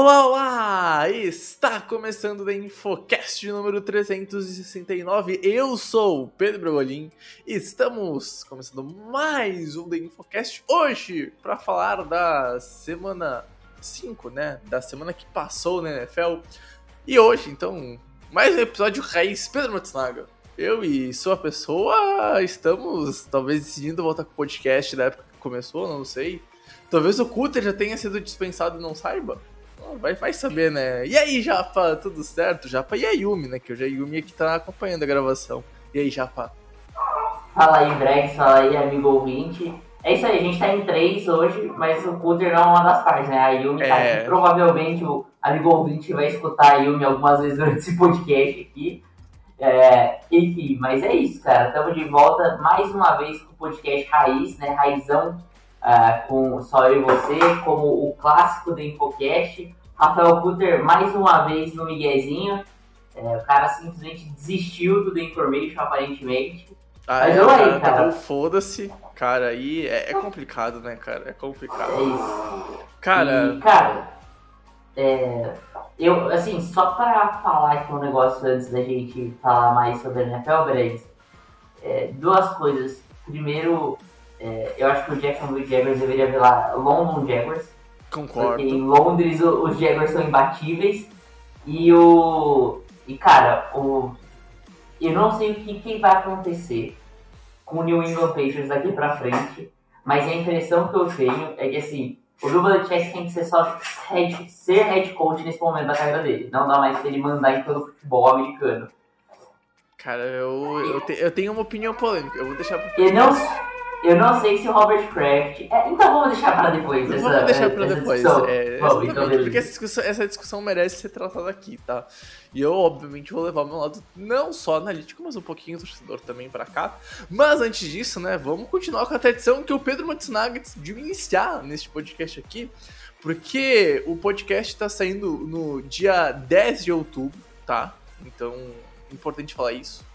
Olá, olá! Está começando o Infocast número 369. Eu sou o Pedro Bragolin estamos começando mais um The Infocast hoje para falar da semana 5, né? Da semana que passou na NFL. E hoje, então, mais um episódio raiz Pedro Matsunaga. Eu e sua pessoa estamos talvez decidindo voltar com o podcast da época que começou, não sei. Talvez o Cutter já tenha sido dispensado e não saiba. Vai, vai saber, né? E aí, Japa, tudo certo? Japa e a Yumi, né? Que hoje a Yumi aqui tá acompanhando a gravação. E aí, Japa? Fala aí, Brex, fala aí, amigo ouvinte. É isso aí, a gente tá em três hoje, mas o Cutter não é uma das partes, né? A Yumi tá É. aqui, provavelmente o amigo ouvinte vai escutar a Yumi algumas vezes durante esse podcast aqui. É, enfim, mas é isso, cara. Estamos de volta mais uma vez com o podcast Raiz, né? Raizão, ah, com só eu e você, como o clássico do Infocast. Rafael Cutter mais uma vez no Miguezinho. É, o cara simplesmente desistiu do The Information, aparentemente. Ah, Mas é, eu aí, cara cara. falou, Foda-se. Cara, aí é, é complicado, né, cara? É É complicado. isso. Cara, E, cara, é, eu, assim, só pra falar aqui um negócio antes da gente falar mais sobre a NFL, Bregs, é, duas coisas. Primeiro, é, eu acho que o Jacksonville Jaguars deveria virar London Jaguars, porque em concordo. Londres os Jaguars são imbatíveis. E o. E cara, o. Eu não sei o que, que vai acontecer com o New England Patriots daqui pra frente, mas a impressão que eu tenho é que assim, o Bill Belichick tem que ser só head, ser head coach nesse momento da carreira dele. Não dá mais pra ele mandar em todo o futebol americano. Cara, eu, eu, te- eu tenho uma opinião polêmica. Eu vou deixar pro Eu não, eu não sei se o Robert Kraft. é, então vamos deixar pra depois. Vamos essa- deixar pra depois. É, Vamos, então porque essa discussão, essa discussão merece ser tratada aqui, tá? E eu, obviamente, vou levar o meu lado não só analítico, mas um pouquinho torcedor também pra cá. Mas antes disso, né, vamos continuar com a tradição que o Pedro Matsunaga decidiu iniciar neste podcast aqui, porque o podcast tá saindo no dia 10 de outubro, tá? Então, importante falar isso.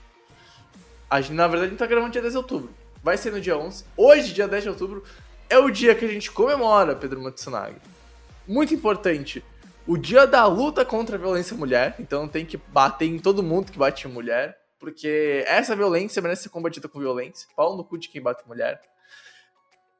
A gente, na verdade, a gente tá gravando dia 10 de outubro. Vai ser no dia 11. Hoje, dia 10 de outubro, é o dia que a gente comemora Pedro Matsunaga. Muito importante. O dia da luta contra a violência mulher. Então tem que bater em todo mundo que bate em mulher. Porque essa violência merece ser combatida com violência. Pau no cu de quem bate mulher.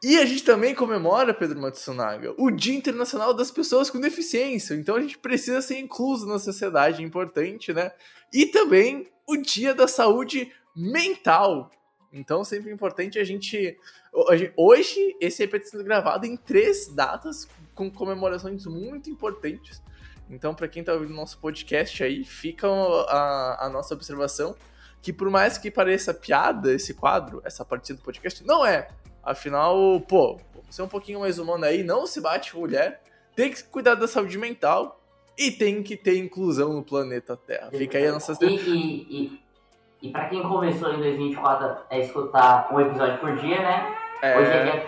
E a gente também comemora, Pedro Matsunaga, o Dia Internacional das Pessoas com Deficiência. Então a gente precisa ser incluso na sociedade, é importante, né? E também o Dia da Saúde Mental. Então sempre é importante a gente Hoje, esse EP está sendo gravado em três datas com comemorações muito importantes. Então, para quem está ouvindo nosso podcast aí, fica a, a nossa observação que por mais que pareça piada esse quadro, essa partida do podcast, não é. Afinal, pô, vamos ser um pouquinho mais humano aí, não se bate mulher, tem que cuidar da saúde mental e tem que ter inclusão no planeta Terra. Fica aí a nossa... E, e, e, e pra quem começou em 2024 a escutar um episódio por dia, né? É, Hoje é dia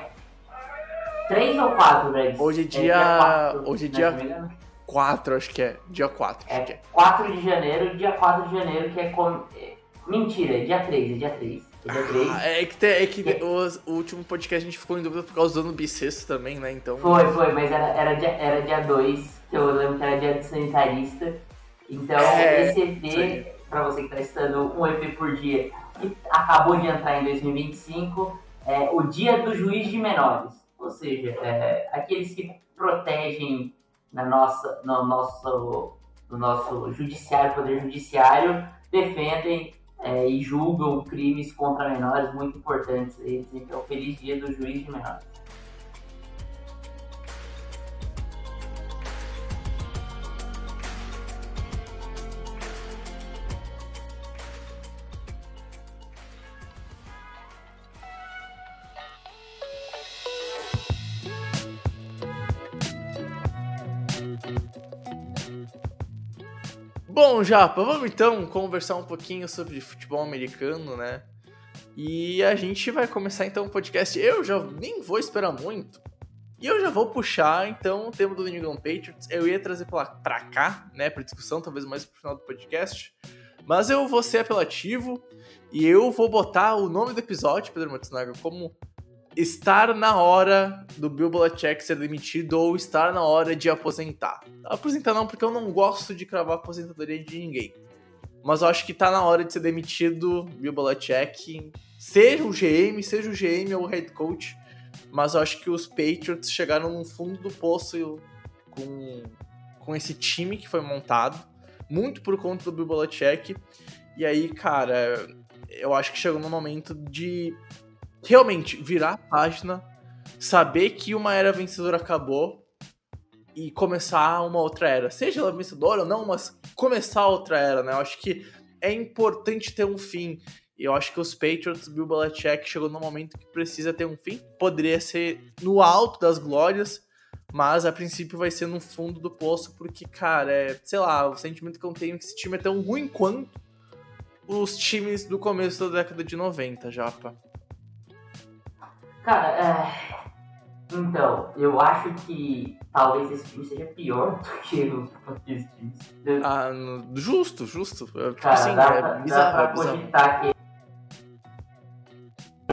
3 ou 4, Bregs? Hoje é dia- quatro, hoje é né, dia- se não me engano. 4, acho que é. Dia 4, acho que É é. 4 de janeiro, dia 4 de janeiro, que é com... é- Mentira, é dia 3, é dia 3. É dia 3. Ah, É que, te- é que o, o último podcast a gente ficou em dúvida por causa do ano bissexto também, né? Então. Foi, foi, mas era, era, dia, era dia 2, que eu lembro que era dia do sanitarista. Então, É, esse. EP, pra você que tá estudando um EP por dia, que acabou de entrar em 2025, é o Dia do Juiz de Menores. Ou seja, é, aqueles que protegem na nossa, no, nosso, no nosso judiciário, poder judiciário, defendem é, e julgam crimes contra menores muito importantes. Então, feliz dia do juiz de menores. Bom, Japa, vamos então conversar um pouquinho sobre futebol americano, né? E a gente vai começar então o podcast. Eu já nem vou esperar muito. E eu já vou puxar então o tema do New England Patriots. Eu ia trazer pra, pra cá, né, pra discussão, talvez mais pro final do podcast. Mas eu vou ser apelativo e eu vou botar o nome do episódio, Pedro Matsunaga, como estar na hora do Bill Belichick ser demitido ou estar na hora de aposentar. Aposentar não, porque eu não gosto de cravar aposentadoria de ninguém. Mas eu acho que tá na hora de ser demitido Bill Belichick, seja o GM, seja o GM ou o head coach. Mas eu acho que os Patriots chegaram no fundo do poço com, com esse time que foi montado, muito por conta do Bill Belichick. E aí, cara, eu acho que chegou no momento de realmente virar a página, saber que uma era vencedora acabou e começar uma outra era. Seja ela vencedora ou não, mas começar outra era, né? Eu acho que é importante ter um fim. E eu acho que os Patriots, Bill Belichick, chegou no momento que precisa ter um fim. Poderia ser no alto das glórias, mas a princípio vai ser no fundo do poço, porque, cara, é, sei lá, o sentimento que eu tenho é que esse time é tão ruim quanto os times do começo da década de 90, Japa. Cara, é... Então, eu acho que talvez esse time seja pior do que o esse time. Ah, justo, justo. Tipo Cara, assim, dá, é pra, bizarro, dá pra é cogitar que.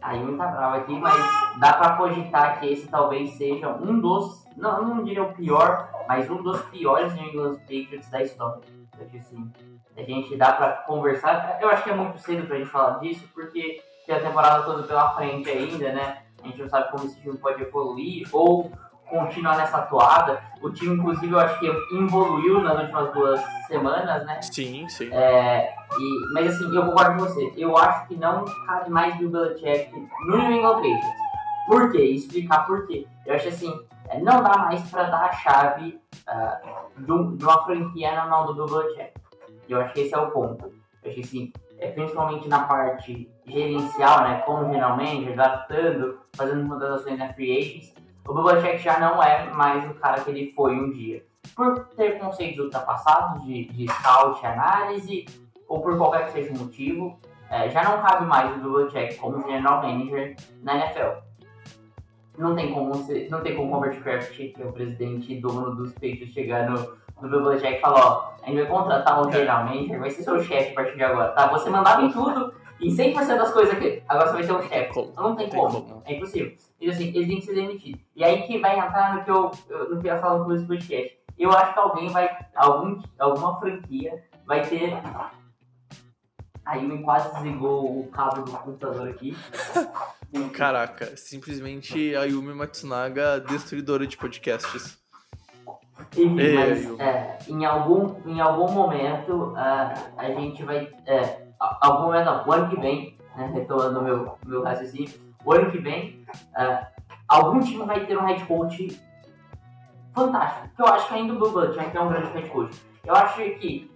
Aí não tá bravo aqui, mas dá pra cogitar que esse talvez seja um dos. Não, não diria o pior, mas um dos piores New England Patriots da história. Acho assim, a gente dá pra conversar. Eu acho que é muito cedo pra gente falar disso, porque tem a temporada toda pela frente ainda, né? A gente não sabe como esse time pode evoluir ou continuar nessa toada. O time, inclusive, eu acho que evoluiu nas últimas duas semanas, né? Sim, sim. É, e, mas assim, eu concordo com você. Eu acho que não cabe mais Bill Belichick no New England Patriots. Por quê? Explicar por quê. Eu acho assim, é, não dá mais para dar a chave uh, de, de, uma franquia na mão do Bill Belichick. Eu acho que esse é o ponto. Eu acho que assim, é, principalmente na parte gerencial, né, como general manager, draftando, fazendo contratações na free agents, o Belichick já não é mais o cara que ele foi um dia. Por ter conceitos ultrapassados de, de scout, análise, ou por qualquer que seja o motivo, é, já não cabe mais o Belichick como general manager na NFL. Não tem como, não tem como o Robert Kraft, que é o presidente e dono dos Patriots, chegar no, do Bill Belichick falou, ó, a gente vai contratar um general manager, vai ser seu chefe a partir de agora, tá? Você mandava em tudo, em 100% das coisas que agora você vai ter um chefe. Não tem, tem como. como. É impossível. E assim, eles têm que ser demitidos. E aí que vai entrar no que eu, no que eu falar começo do podcast. Eu acho que alguém vai, algum, alguma franquia vai ter... Aí me quase desligou o cabo do computador aqui. Caraca, simplesmente a Yumi Matsunaga, destruidora de podcasts. Enfim, mas é, em, algum, em algum momento uh, a gente vai. É, algum momento não, o ano que vem, né, retomando meu, meu raciocínio, o ano que vem, uh, algum time vai ter um head coach fantástico. Que eu acho que ainda o Bill Belichick é um grande head coach. Eu acho que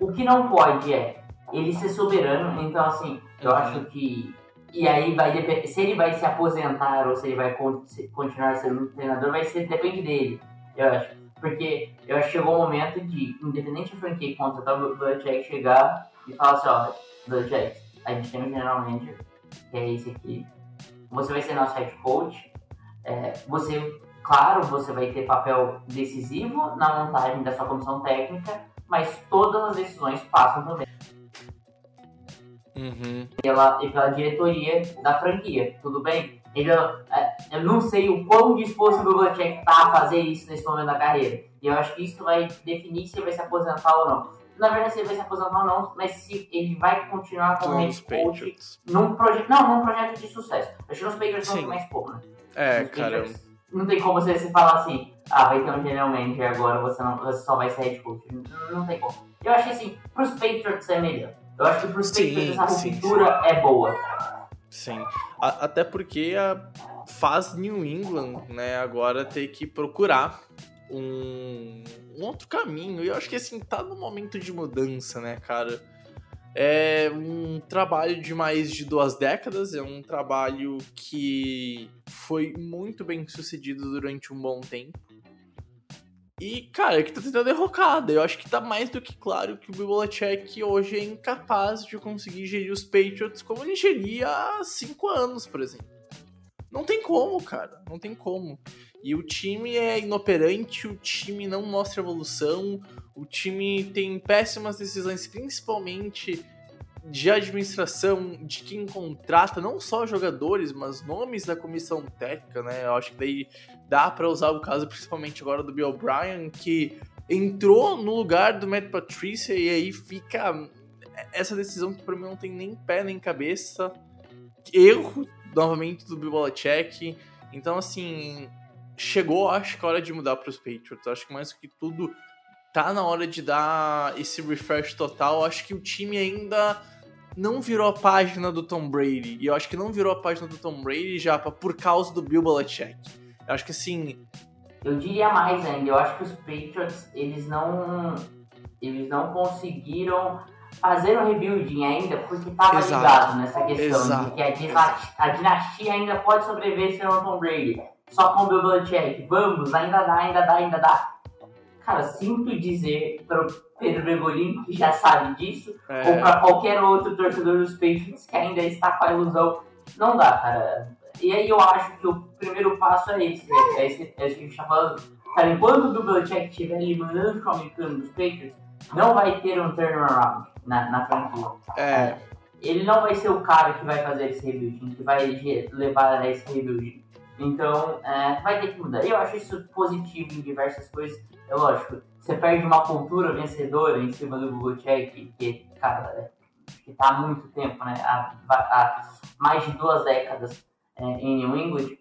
o que não pode é ele ser soberano, então assim, eu uhum. acho que. E aí vai depender. Se ele vai se aposentar ou se ele vai continuar sendo um treinador, vai ser, depende dele. Eu acho. Porque eu acho que chegou o momento de, independente de franquia contratar o Belichick, chegar e falar assim, ó, Belichick, a gente tem um general manager, que é esse aqui, você vai ser nosso head coach, é, você, claro, você vai ter papel decisivo na montagem da sua comissão técnica, mas todas as decisões passam também uhum. pela, pela diretoria da franquia, tudo bem? Então, eu não sei o quão disposto o Belichick tá a fazer isso nesse momento da carreira. E eu acho que isso vai definir se ele vai se aposentar ou não. Na verdade, se ele vai se aposentar ou não, mas se ele vai continuar como head coach num projeto. Não, num projeto de sucesso. Acho que nos Patriots tem mais pouco, né? É, cara. Não tem como você, você falar assim, ah, vai ter um general manager agora, você, não, você só vai ser head coach. Não, não tem como. Eu acho que assim, pros Patriots é melhor. Eu acho que pros Patriots a ruptura é boa. Sim. A, até porque a, faz New England, né, agora ter que procurar um, um, outro caminho. E eu acho que assim, tá no momento de mudança, né, cara? É um trabalho de mais de duas décadas, é um trabalho que foi muito bem sucedido durante um bom tempo. E, cara, é que tá tentando derrocada. Eu acho que tá mais do que claro que o Bill Belichick hoje é incapaz de conseguir gerir os Patriots como ele geria há cinco anos, por exemplo. Não tem como, cara. Não tem como. E o time é inoperante, o time não mostra evolução, o time tem péssimas decisões, principalmente de administração, de quem contrata, não só jogadores, mas nomes da comissão técnica, né? Eu acho que daí dá para usar o caso principalmente agora do Bill O'Brien, que entrou no lugar do Matt Patricia e aí fica essa decisão que para mim não tem nem pé nem cabeça. Erro novamente do Bill Belichick. Então assim, chegou, acho que a hora de mudar para os Patriots. Acho que mais do que tudo tá na hora de dar esse refresh total. Acho que o time ainda não virou a página do Tom Brady. E eu acho que não virou a página do Tom Brady já por causa do Bill Belichick. Eu acho que assim. Eu diria mais ainda, eu acho que os Patriots, eles não. Eles não conseguiram fazer um rebuilding ainda porque estava ligado nessa questão Exato. de que a dinastia, a dinastia, ainda pode sobreviver sem o Tom Brady. Só com o Bill Belichick. Vamos, ainda dá, ainda dá, ainda dá. Cara, sinto dizer Pedro Bregolin, que já sabe disso, é. ou para qualquer outro torcedor dos Patriots que ainda está com a ilusão. Não dá, cara. E aí eu acho que o primeiro passo é esse, né? é esse, é esse que a gente está falando. Cara, enquanto o Belichick estiver eliminando o americano dos Patriots, não vai ter um turnaround na, na franquia. É. Ele não vai ser o cara que vai fazer esse rebuilding, que vai levar a esse rebuilding. Então, é, vai ter que mudar. Eu acho isso positivo em diversas coisas. É lógico, você perde uma cultura vencedora em cima do Google Check, que, cara, é, que tá há muito tempo, né? Há, há mais de duas décadas é, em New England.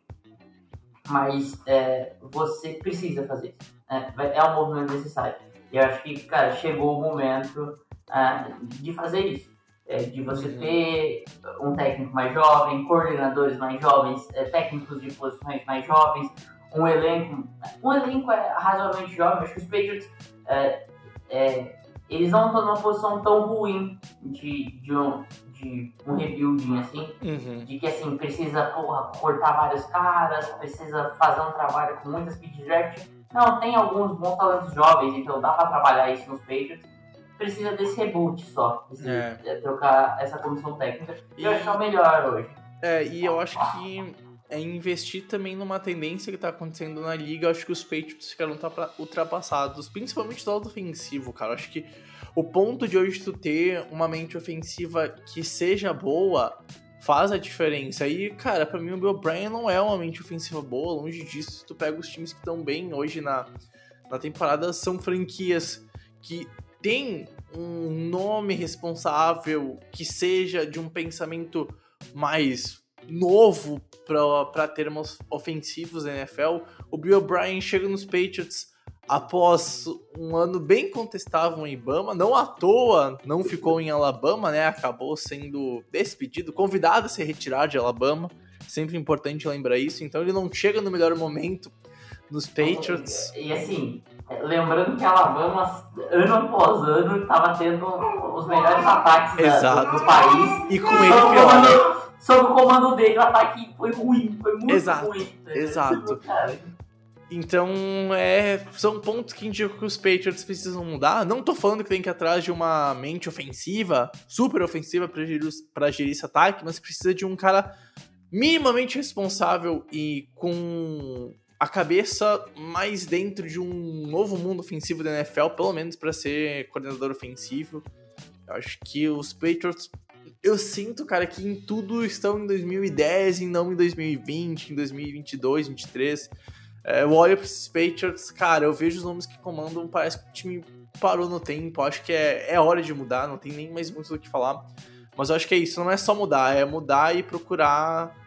Mas é, você precisa fazer isso. É, é um movimento necessário. E eu acho que, cara, chegou o momento é, de fazer isso. É, de você uhum. ter um técnico mais jovem, coordenadores mais jovens, é, técnicos de posições mais jovens, um elenco. Um elenco é razoavelmente jovem, acho que os Patriots é, é, eles não estão numa posição tão ruim de, de, um, de um rebuilding assim, uhum. de que assim, precisa porra, cortar vários caras, precisa fazer um trabalho com muitas speed draft. Não, tem alguns bons talentos jovens, então dá para trabalhar isso nos Patriots. Precisa desse reboot só, desse, é. é trocar essa comissão técnica. E eu acho que é o melhor hoje. É, e eu acho que é investir também numa tendência que tá acontecendo na liga. Eu acho que os Patriots ficaram ultrapassados, principalmente do lado ofensivo, cara. Eu acho que o ponto de hoje tu ter uma mente ofensiva que seja boa faz a diferença. E, cara, para mim o Bill Bryan não é uma mente ofensiva boa, longe disso. Se tu pega os times que estão bem hoje na, na temporada, são franquias que têm um nome responsável, que seja de um pensamento mais novo para termos ofensivos da NFL. O Bill O'Brien chega nos Patriots após um ano bem contestável em Ibama, não à toa não ficou em Alabama, né? Acabou sendo despedido, convidado a se retirar de Alabama. Sempre importante lembrar isso. Então ele não chega no melhor momento nos Patriots. E assim, lembrando que Alabama, ano após ano, estava tendo os melhores ataques da, do, país. E com ele pior sob o comando dele, o ataque foi ruim, foi muito exato, ruim. Né? Exato. Então, é, são pontos que indicam que os Patriots precisam mudar. Não tô falando que tem que ir atrás de uma mente ofensiva, super ofensiva para gerir, pra gerir esse ataque, mas precisa de um cara minimamente responsável e com a cabeça mais dentro de um novo mundo ofensivo da NFL, pelo menos para ser coordenador ofensivo. Eu acho que os Patriots eu sinto, cara, que em tudo estão em 2010 e não em 2020, em 2022, 2023. É, eu olho para esses Patriots, cara, eu vejo os nomes que comandam, parece que o time parou no tempo. Acho que é, é hora de mudar, não tem nem mais muito do que falar. Mas eu acho que é isso, não é só mudar, é mudar e procurar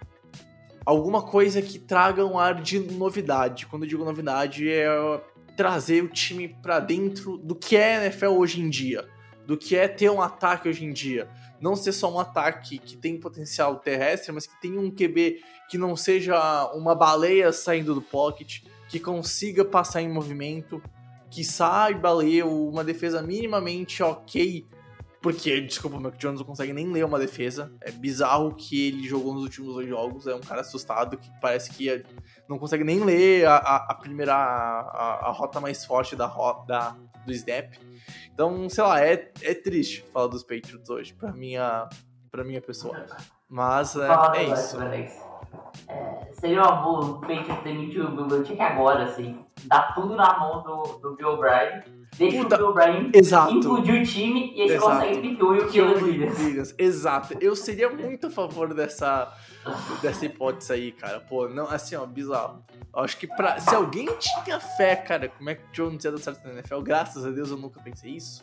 alguma coisa que traga um ar de novidade. Quando eu digo novidade, é trazer o time para dentro do que é NFL hoje em dia, do que é ter um ataque hoje em dia não ser só um ataque que tem potencial terrestre, mas que tenha um QB que não seja uma baleia saindo do pocket, que consiga passar em movimento, que saiba ler uma defesa minimamente ok Porque, desculpa, o Mac Jones não consegue nem ler uma defesa. É bizarro que ele jogou nos últimos dois jogos. É um cara assustado que parece que não consegue nem ler a, a, a primeira. A, a, rota mais forte da, da, do snap. Então, sei lá, é, é triste falar dos Patriots hoje, pra minha, pra minha pessoa. Mas é, é isso. É, seria uma boa o Patriots demitir o Bill Belichick agora, assim. Dá tudo na mão do, do Bill O'Brien. Deixa Puta, o Bill O'Brien exato. implodir o time e eles conseguem pick o Killer Williams. Exato. Eu seria muito a favor dessa, dessa hipótese aí, cara. Pô, não, assim, ó, bizarro. Acho que pra, se alguém tinha fé, cara, como é que o Jones ia dar certo na NFL, graças a Deus eu nunca pensei isso.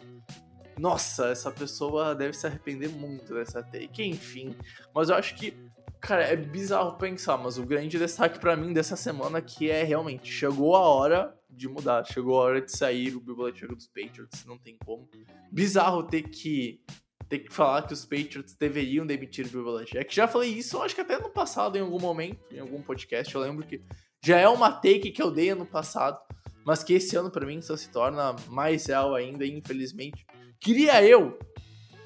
Nossa, essa pessoa deve se arrepender muito dessa take. Enfim, mas eu acho que Cara, é bizarro pensar, mas o grande destaque para mim dessa semana que é realmente chegou a hora de mudar, chegou a hora de sair o Belichick dos Patriots, não tem como. Bizarro ter que ter que falar que os Patriots deveriam demitir o Belichick. Já falei isso, acho que até no passado em algum momento, em algum podcast, eu lembro que já é uma take que eu dei ano passado, mas que esse ano para mim só se torna mais real ainda, infelizmente. Queria eu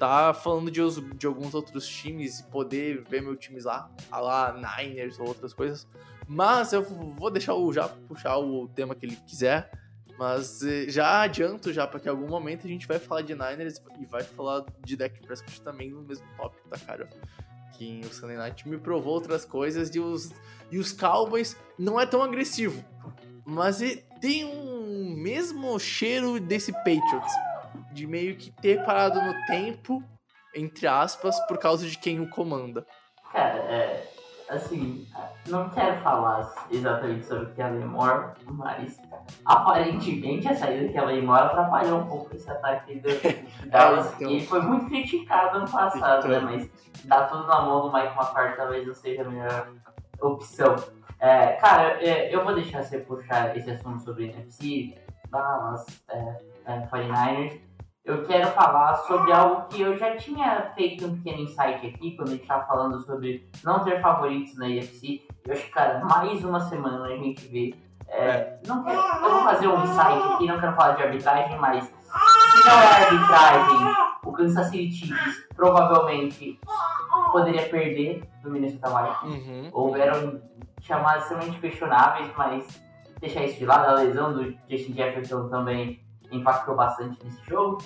tá falando de, de alguns outros times e poder ver meu times lá, lá Niners ou outras coisas. Mas eu vou deixar o já puxar o tema que ele quiser. Mas eh, já adianto já para que em algum momento a gente vai falar de Niners e vai falar de Deck Prescott também no mesmo tópico, tá, cara? Que o Sunday Night me provou outras coisas e os, e os Cowboys não é tão agressivo. Mas tem um mesmo cheiro desse Patriots de meio que ter parado no tempo, entre aspas, por causa de quem o comanda. Cara, é, assim, não quero falar exatamente sobre o Kellen Moore, mas aparentemente a saída do Kellen Moore atrapalhou um pouco esse ataque do Dallas, é, então... foi muito criticado ano passado, né, mas dá tudo na mão do Mike McCarthy talvez não seja a melhor opção. É, cara, é, eu vou deixar você puxar esse assunto sobre NFC, Dallas, é, é, 49ers, eu quero falar sobre algo que eu já tinha feito um pequeno insight aqui, quando a gente estava falando sobre não ter favoritos na UFC. Eu acho que, cara, mais uma semana a gente vê. É, não quero, eu vou fazer um insight aqui, não quero falar de arbitragem, mas se não é arbitragem, o Kansas City Chiefs provavelmente poderia perder do Minnesota Vikings. Uhum. Houveram chamadas extremamente questionáveis, mas deixar isso de lado, a lesão do Justin Jefferson também impactou bastante nesse jogo.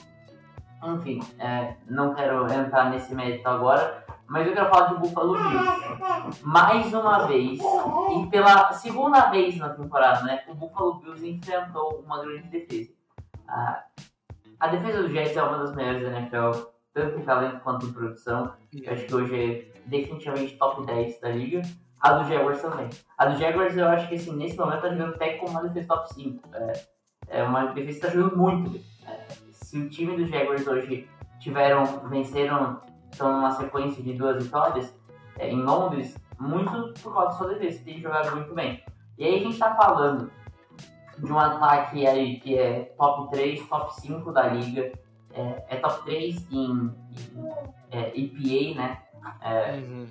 Enfim, é, não quero entrar nesse mérito agora, mas eu quero falar de Buffalo Bills. Mais uma vez, e pela segunda vez na temporada, né, o Buffalo Bills enfrentou uma grande defesa. A, a defesa do Jets é uma das melhores da NFL, tanto em talento quanto em produção. Eu acho que hoje é definitivamente top 10 da liga. A do Jaguars também. A do Jaguars eu acho que assim, nesse momento tá jogando até como uma defesa top 5. É, é uma defesa que está jogando muito bem. Se o time dos Jaguars hoje tiveram, venceram, estão numa sequência de duas vitórias é, em Londres, muito por causa da sua defesa, tem jogado muito bem. E aí a gente está falando de um ataque aí que é top 3, top 5 da liga, é, é top 3 em, em é, EPA, né? É, uhum.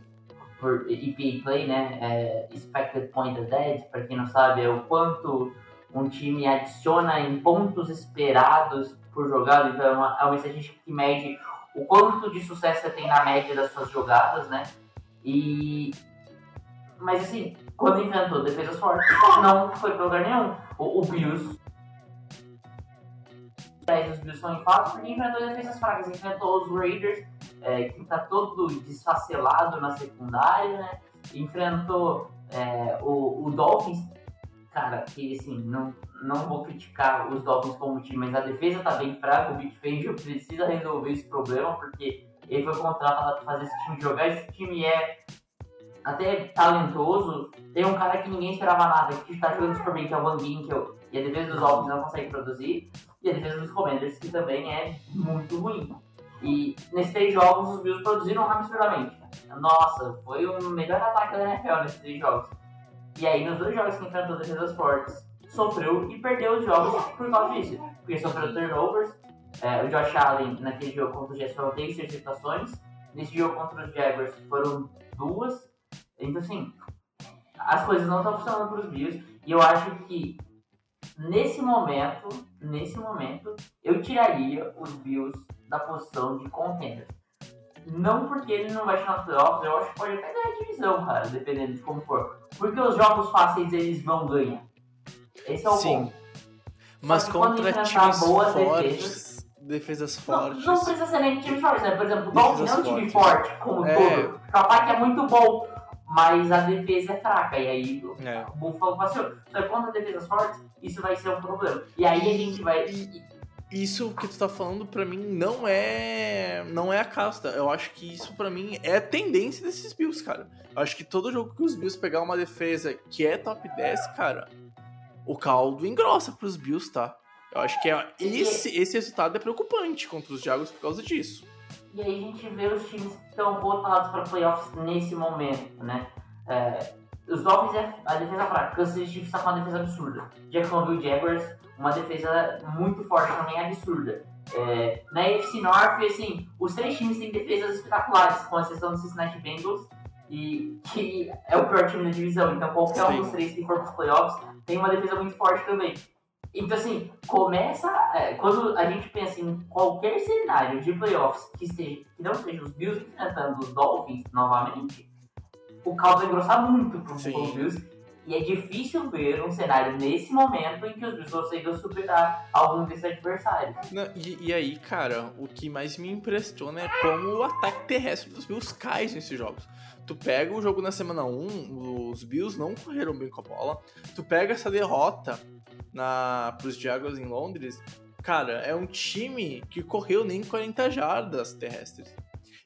Por EPA Play, né? É, expected Point Dead, para quem não sabe, é o quanto um time adiciona em pontos esperados por jogada, então é uma, é estatística que mede o quanto de sucesso você tem na média das suas jogadas, né? E. Mas assim, quando enfrentou defesas fortes, não foi para lugar nenhum. O, o Bills. Os Bills são em fase porque enfrentou defesas fracas, enfrentou os Raiders, é, que está todo desfacelado na secundária, né? Enfrentou é, o, o Dolphins, cara, que assim, não, não vou criticar os Dolphins como time, mas a defesa tá bem fraca, o Vic Fangio precisa resolver esse problema, porque ele foi contratado para fazer esse time jogar, esse time é até talentoso, tem um cara que ninguém esperava nada, que tá jogando super bem, que é o Van Ginkel, e a defesa dos Dolphins não consegue produzir, e a defesa dos Commanders, que também é muito ruim. E nesses três jogos, os Bills produziram absurdamente. Nossa, foi o melhor ataque da NFL nesses três jogos. E aí, nos dois jogos que enfrentou defesas fortes, sofreu e perdeu os jogos por causa disso. Porque sofreu turnovers. É, o Josh Allen, naquele jogo contra os Jets, foram três interceptações. Nesse jogo contra os Jaguars, foram duas. Então, assim, as coisas não estão funcionando para os Bills. E eu acho que, nesse momento, nesse momento, eu tiraria os Bills da posição de contender. Não porque ele não vai chegar nos playoffs, eu acho que pode até ganhar divisão, cara, dependendo de como for. Porque os jogos fáceis eles vão ganhar. Esse é o Sim. ponto. Mas contra times boas fortes, defesas Não, fortes. não precisa ser nem time forte, né? Por exemplo, o Defesas Dolphins é um time fortes. forte como É. todo. O ataque é muito bom, mas a defesa é fraca. E aí o É. o Buffalo passou. Que contra defesas fortes, isso vai ser um problema. E aí a gente vai. Isso que tu tá falando pra mim não é não é a casta. Eu acho que isso pra mim é a tendência desses Bills, cara. Eu acho que todo jogo que os Bills pegar uma defesa que é top 10, cara, o caldo engrossa pros Bills, tá? Eu acho que é, esse, esse resultado é preocupante contra os Jaguars por causa disso. E aí a gente vê os times que estão votados para playoffs nesse momento, né? É, os Dolphins é a defesa fraca, Kansas City Chiefs está com uma defesa absurda. Jacksonville Jaguars, uma defesa muito forte também, absurda. É, na AFC North, assim, os três times têm defesas espetaculares, com exceção do Cincinnati Bengals, e que é o pior time da divisão. Então qualquer Sim. um dos três que for para os playoffs tem uma defesa muito forte também. Então, assim, começa. é, quando a gente pensa em qualquer cenário de playoffs que, seja, que não seja os Bills enfrentando os Dolphins novamente, o caos vai engrossar muito pro Bills. E é difícil ver um cenário nesse momento em que os Bills consigam superar algum desses adversários. Não, e, e aí, cara, o que mais me impressiona é como o ataque terrestre dos Bills cai nesses jogos. Tu pega o jogo na semana 1, os Bills não correram bem com a bola. Tu pega essa derrota na, pros Jaguars em Londres, cara, é um time que correu nem 40 jardas terrestres.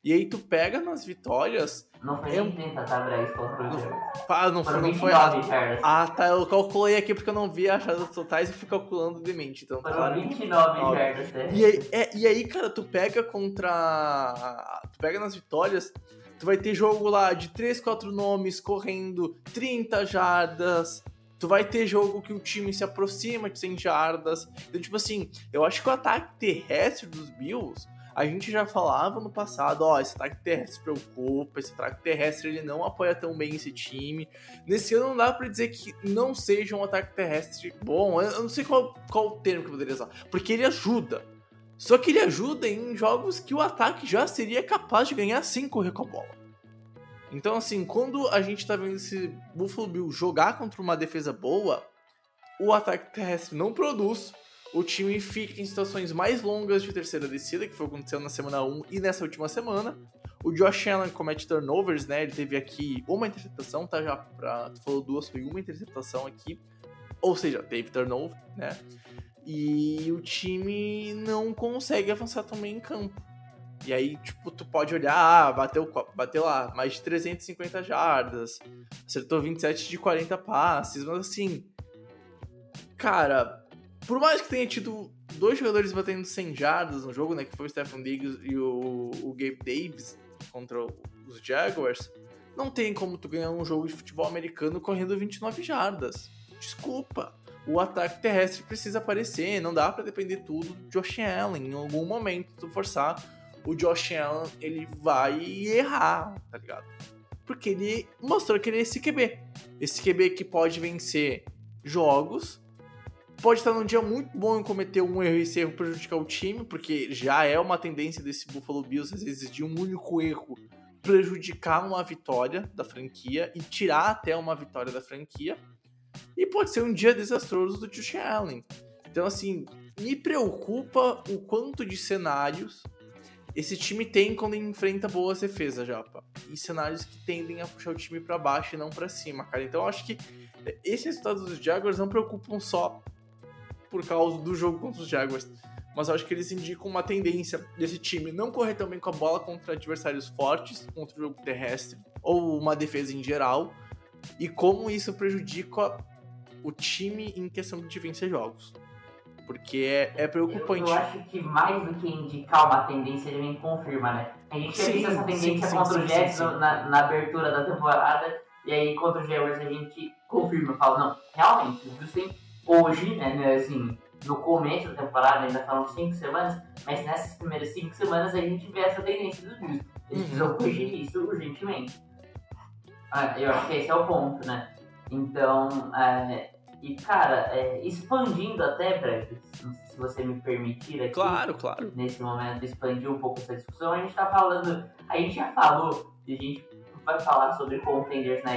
E aí tu pega nas vitórias. Não foi Eu- nem 30, tá, Bregs, contra os Jaguars. Ah, não foi, não foi. 29 Ah, jardas. ah, tá. Eu calculei aqui porque eu não vi as jardas totais e fui calculando de mente. Então, Foram claro. 29 Óbvio. jardas, né? E aí, é, e aí, cara, tu pega contra. Tu pega nas vitórias, tu vai ter jogo lá de 3, 4 nomes correndo 30 jardas. Tu vai ter jogo que o time se aproxima de 100 jardas. Então, tipo assim, eu acho que o ataque terrestre dos Bills, a gente já falava no passado, ó, esse ataque terrestre preocupa, esse ataque terrestre ele não apoia tão bem esse time. Nesse ano não dá pra dizer que não seja um ataque terrestre bom, eu eu não sei qual, qual o termo que eu poderia usar, porque ele ajuda. Só que ele ajuda em jogos que o ataque já seria capaz de ganhar sem correr com a bola. Então, assim, quando a gente tá vendo esse Buffalo Bill jogar contra uma defesa boa, o ataque terrestre não produz, o time fica em situações mais longas de terceira descida, que foi o que aconteceu na semana 1 e nessa última semana. O Josh Allen comete turnovers, né? Ele teve aqui uma interceptação, tá? Já pra. Tu falou duas, foi uma interceptação aqui. Ou seja, teve turnover, né? E o time não consegue avançar também em campo. E aí, tipo, tu pode olhar, ah, bateu, bateu lá mais de 350 jardas, acertou 27 de 40 passes, mas assim, cara, por mais que tenha tido dois jogadores batendo 100 jardas no jogo, né, que foi o Stephen Diggs e o, o Gabe Davis contra os Jaguars, não tem como tu ganhar um jogo de futebol americano correndo 29 jardas. Desculpa. O ataque terrestre precisa aparecer, não dá pra depender tudo do Josh Allen. Em algum momento, tu forçar, o Josh Allen, ele vai errar, tá ligado? Porque ele mostrou que ele é esse QB. Esse QB que pode vencer jogos, pode estar num dia muito bom em cometer um erro e esse erro prejudicar o time, porque já é uma tendência desse Buffalo Bills, às vezes, de um único erro prejudicar uma vitória da franquia e tirar até uma vitória da franquia. E pode ser um dia desastroso do Josh Allen. Então, assim, me preocupa o quanto de cenários esse time tem quando enfrenta boas defesas, Japa. E cenários que tendem a puxar o time pra baixo e não pra cima, cara. Então, eu acho que esses resultados dos Jaguars não preocupam só por causa do jogo contra os Jaguars. Mas eu acho que eles indicam uma tendência desse time não correr tão bem com a bola contra adversários fortes, contra o jogo terrestre, ou uma defesa em geral, e como isso prejudica o time em questão de vencer jogos. Porque é, é Eu, preocupante. eu acho que mais do que indicar uma tendência, ele vem confirma, né? A gente Sim, essa tendência sim, contra sim, o Jets Na, na abertura da temporada, e aí contra o Jaguars a gente confirma, fala, não, realmente, os Bills têm hoje, né, né, assim, no começo da temporada, ainda falam cinco semanas, mas nessas primeiras cinco semanas a gente vê essa tendência dos Bills. Eles Uhum. precisam corrigir isso urgentemente. Ah, eu acho que esse é o ponto, né? Então, é, E, cara, é, expandindo até, Brad, se você me permitir aqui. Claro, claro. Nesse momento, expandir um pouco essa discussão. A gente tá falando. A gente já falou, e a gente vai falar sobre contenders na,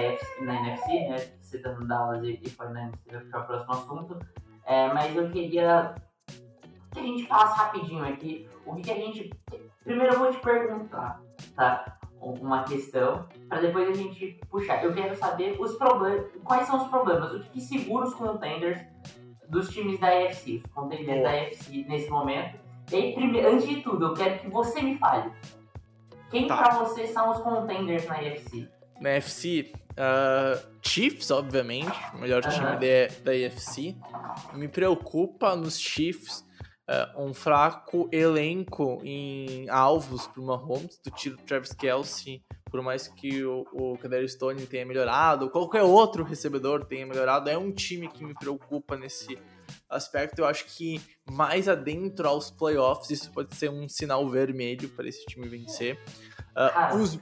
na NFC, né? Citando Dallas e, e Fernandes para o próximo assunto. É, mas eu queria que a gente falasse rapidinho aqui o que, que a gente. Primeiro eu vou te perguntar, tá? Uma questão, para depois a gente puxar. Eu quero saber os problemas. Quais são os problemas? O que, que segura os contenders dos times da AFC, os contenders da AFC nesse momento. E aí, primeiro, antes de tudo, eu quero que você me fale. Quem Tá. pra você são os contenders na AFC? Na FC, ah, Chiefs, obviamente, o melhor time da, da AFC. Me preocupa nos Chiefs ah, um fraco elenco em alvos pro Mahomes, do tiro do Travis Kelsey, por mais que o, o Kadarius Stone tenha melhorado, qualquer outro recebedor tenha melhorado, é um time que me preocupa nesse aspecto. Eu acho que mais adentro aos playoffs, isso pode ser um sinal vermelho para esse time vencer. Cara. os...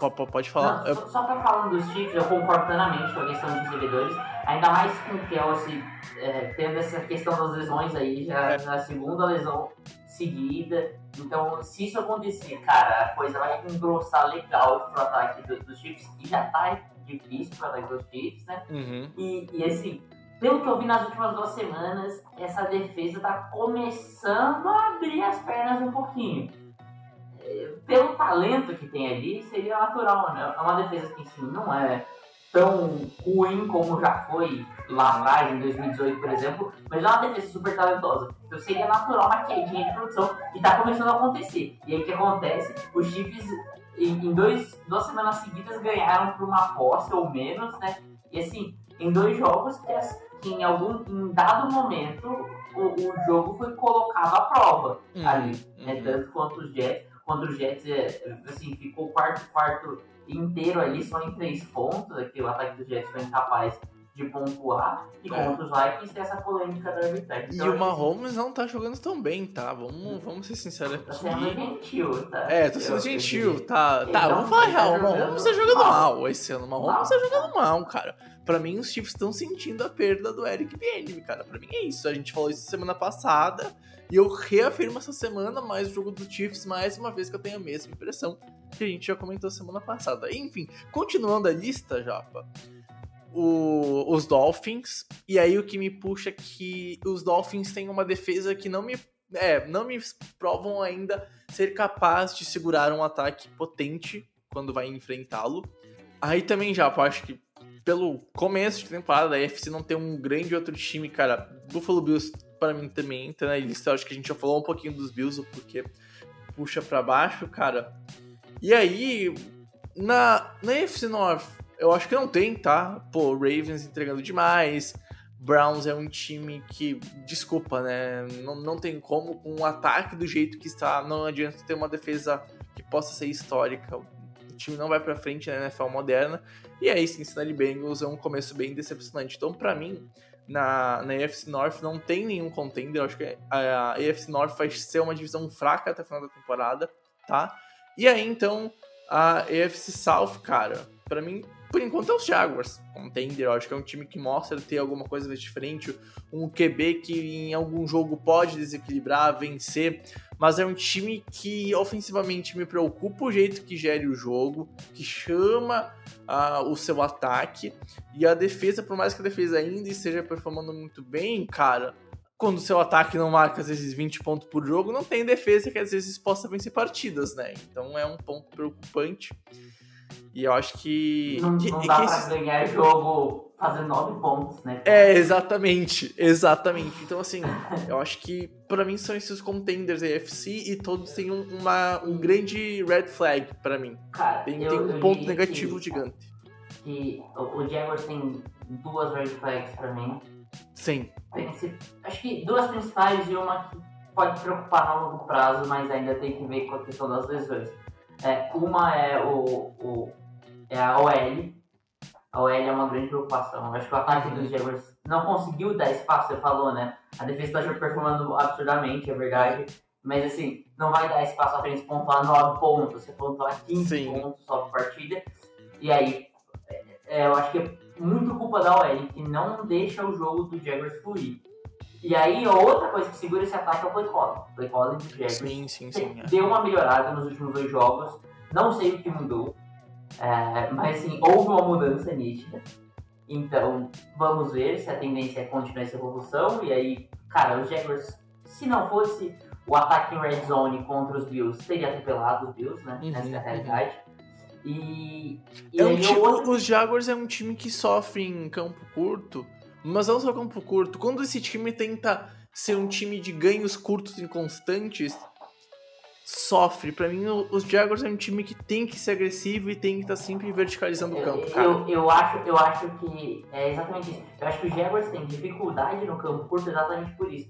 po- po- Pode falar. Não, Eu- só, só pra falar dos Chiefs, eu concordo plenamente com a questão dos recebedores. Ainda mais com o Kelsey é, tendo essa questão das lesões aí, já É. na segunda lesão seguida. Então, se isso acontecer, cara, a coisa vai engrossar legal pro ataque do- dos Chiefs, e já tá difícil pro ataque dos Chiefs, né? Uhum. E, e assim, pelo que eu vi nas últimas duas semanas, essa defesa tá começando a abrir as pernas um pouquinho. Pelo talento que tem ali, seria natural, né? É uma defesa que assim, não é tão ruim como já foi lá atrás, em 2018, por exemplo, mas é uma defesa super talentosa. Então seria natural uma quedinha de produção e tá começando a acontecer. E aí o que acontece? Os Chiefs, em, dois, duas semanas seguidas, ganharam por uma posse ou menos, né? E assim, em dois jogos que em algum em dado momento o, o jogo foi colocado à prova Uhum, ali, né? uhum. Tanto quanto os Jets, contra os Jets, é, assim, ficou o quarto quarto inteiro ali só em três pontos, aqui o ataque dos Jets foi incapaz de pontuar, e É. contra os Vikings tem essa polêmica da arbitragem. E Então, o assim, Mahomes não tá jogando tão bem, tá? Vamos, vamos ser sinceros Tá sendo aqui. gentil, tá? É, tô sendo Eu- gentil, eu- tá? Tá, não- vamos falar tá real. O Mahomes tá jogando mal. mal esse ano. O Mahomes Mal. tá jogando mal, cara. Pra mim, os Chiefs estão sentindo a perda do Eric Bieniemy, cara. Pra mim é isso. A gente falou isso semana passada. E eu reafirmo essa semana mais o jogo do Chiefs, mais uma vez que eu tenho a mesma impressão que a gente já comentou semana passada. Enfim, continuando a lista, Japa. o- os Dolphins. E aí o que me puxa é que os Dolphins têm uma defesa que não me. É, não me provam ainda ser capaz de segurar um ataque potente quando vai enfrentá-lo. Aí também eu acho que pelo começo de temporada, a AFC não tem um grande outro time, cara. Buffalo Bills, para mim, também entra na lista. Acho que a gente já falou um pouquinho dos Bills, porque puxa para baixo, cara. E aí, na, na AFC North, eu acho que não tem, tá? Pô, Ravens entregando demais. Browns é um time que, desculpa, né? Não, não tem como, com um ataque do jeito que está, não adianta ter uma defesa que possa ser histórica. Time não vai pra frente na NFL moderna. E aí, Cincinnati Bengals é um começo bem decepcionante. Então, pra mim, na, na AFC North não tem nenhum contender. Eu acho que a, a AFC North vai ser uma divisão fraca até o final da temporada, tá? E aí, então, a AFC South, cara, pra mim, por enquanto é os Jaguars. Contender, eu acho que é um time que mostra ter alguma coisa diferente, um QB que em algum jogo pode desequilibrar, vencer, mas é um time que ofensivamente me preocupa o jeito que gere o jogo, que chama ah, o seu ataque, e a defesa, por mais que a defesa ainda esteja performando muito bem, cara, quando o seu ataque não marca às vezes 20 pontos por jogo, não tem defesa que às vezes possa vencer partidas, né? Então é um ponto preocupante. E eu acho que. Não, que- não que dá pra esses- ganhar jogo fazendo nove pontos, né? É, exatamente, exatamente. Então, assim, eu acho que pra mim são esses contenders AFC e todos têm um, uma, um grande red flag pra mim. Cara, Tem, eu- tem um ponto negativo que- gigante. Que o, Jaguars tem duas red flags pra mim. Sim. Acho que duas principais e uma que pode preocupar no longo prazo, mas ainda tem que ver com a questão das lesões. É, uma é, o, o- é a OL. A OL é uma grande preocupação. Eu acho que o ataque dos Jaguars não conseguiu dar espaço, você falou, né? A defesa está performando absurdamente, é verdade. Mas assim, não vai dar espaço à frente pontuar 9 pontos, você pontuar 15 Sim. pontos só por partida. E aí, é, eu acho que é muito culpa da OL, que não deixa o jogo do Jaguars fluir. E aí, outra coisa que segura esse ataque é o play calling. Play calling do Jaguars Sim, sim, sim. é. deu uma melhorada nos últimos dois jogos. Não sei o que mudou, é, mas assim, houve uma mudança nítida. Então, vamos ver se a tendência é continuar essa evolução. E aí, cara, os Jaguars, se não fosse o ataque em red zone contra os Bills, teria atropelado os Bills, né? Uhum, Essa é uhum. realidade. E, e É um time- outro- Os Jaguars é um time que sofre em campo curto, mas não só campo curto. Quando esse time tenta ser um time de ganhos curtos e constantes, sofre. Pra mim, o- os Jaguars é um time que tem que ser agressivo e tem que estar sempre verticalizando o campo, cara. Eu, eu, acho, eu acho que é exatamente isso. Eu acho que os Jaguars têm dificuldade no campo curto exatamente por isso.